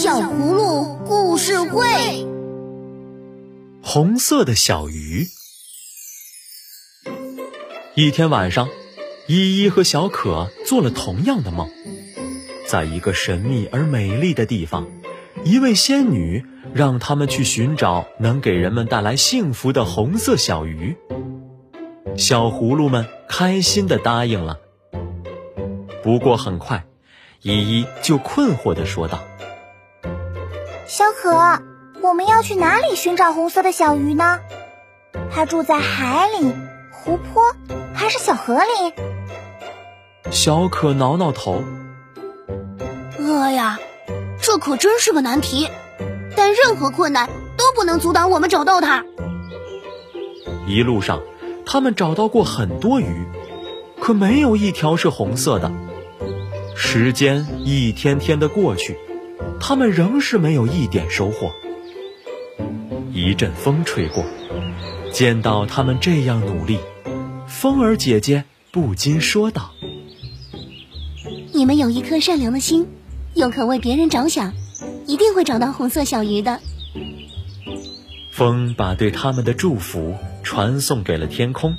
小葫芦故事会。红色的小鱼。一天晚上，依依和小可做了同样的梦，在一个神秘而美丽的地方，一位仙女让他们去寻找能给人们带来幸福的红色小鱼。小葫芦们开心地答应了。不过很快，依依就困惑地说道：“小可，我们要去哪里寻找红色的小鱼呢？它住在海里、湖泊，还是小河里？”小可挠挠头：“哎呀，这可真是个难题。但任何困难都不能阻挡我们找到它。”一路上。他们找到过很多鱼，可没有一条是红色的。时间一天天的过去，他们仍是没有一点收获。一阵风吹过，见到他们这样努力，风儿姐姐不禁说道：“你们有一颗善良的心，又肯为别人着想，一定会找到红色小鱼的。”风把对他们的祝福。传送给了天空，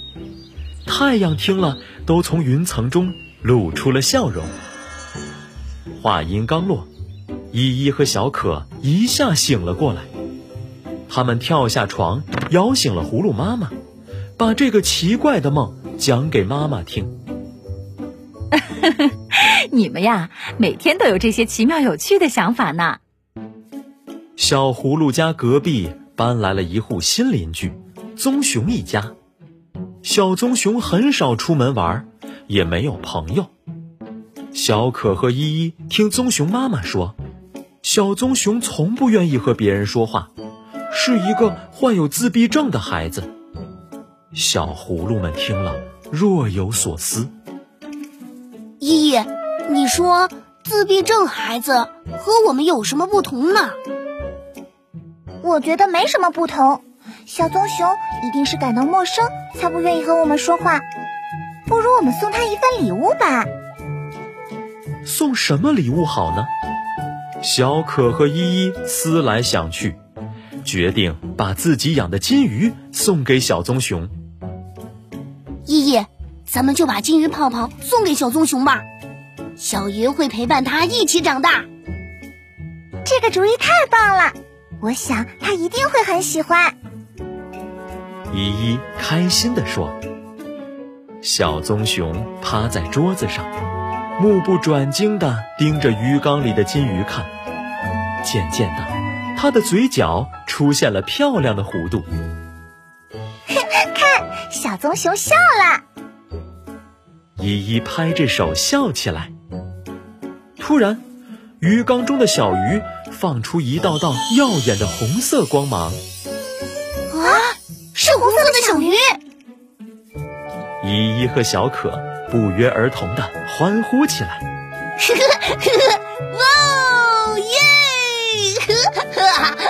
太阳听了都从云层中露出了笑容。话音刚落，依依和小可一下醒了过来，他们跳下床，摇醒了葫芦妈妈，把这个奇怪的梦讲给妈妈听。你们呀，每天都有这些奇妙有趣的想法呢。小葫芦家隔壁搬来了一户新邻居。棕熊一家，小棕熊很少出门玩，也没有朋友。小可和依依听棕熊妈妈说，小棕熊从不愿意和别人说话，是一个患有自闭症的孩子。小葫芦们听了若有所思。依依，你说自闭症孩子和我们有什么不同呢？我觉得没什么不同。小棕熊一定是感到陌生，才不愿意和我们说话。不如我们送他一份礼物吧。送什么礼物好呢？小可和依依思来想去，决定把自己养的金鱼送给小棕熊。依依，咱们就把金鱼泡泡送给小棕熊吧，小鱼会陪伴它一起长大。这个主意太棒了，我想它一定会很喜欢。依依开心地说：“小棕熊趴在桌子上，目不转睛地盯着鱼缸里的金鱼看。渐渐的，他的嘴角出现了漂亮的弧度。看，小棕熊笑了。依依拍着手笑起来。突然，鱼缸中的小鱼放出一道道耀眼的红色光芒。”依依和小可不约而同的欢呼起来。呵呵呵呵，哇耶！呵呵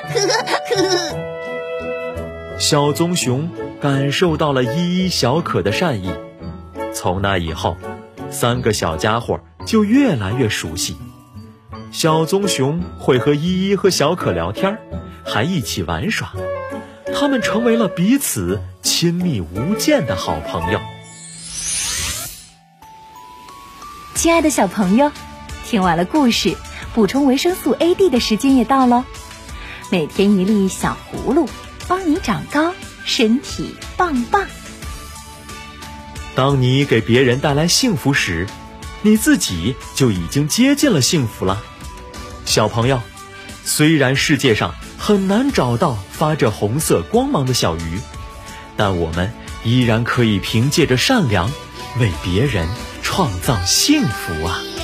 呵呵呵。小棕熊感受到了依依、小可的善意，从那以后，三个小家伙就越来越熟悉。小棕熊会和依依和小可聊天，还一起玩耍。他们成为了彼此亲密无间的好朋友。亲爱的小朋友，听完了故事，补充维生素 A、D 的时间也到喽。每天一粒小葫芦，帮你长高，身体棒棒。当你给别人带来幸福时，你自己就已经接近了幸福了。小朋友，虽然世界上……很难找到发着红色光芒的小鱼，但我们依然可以凭借着善良，为别人创造幸福啊！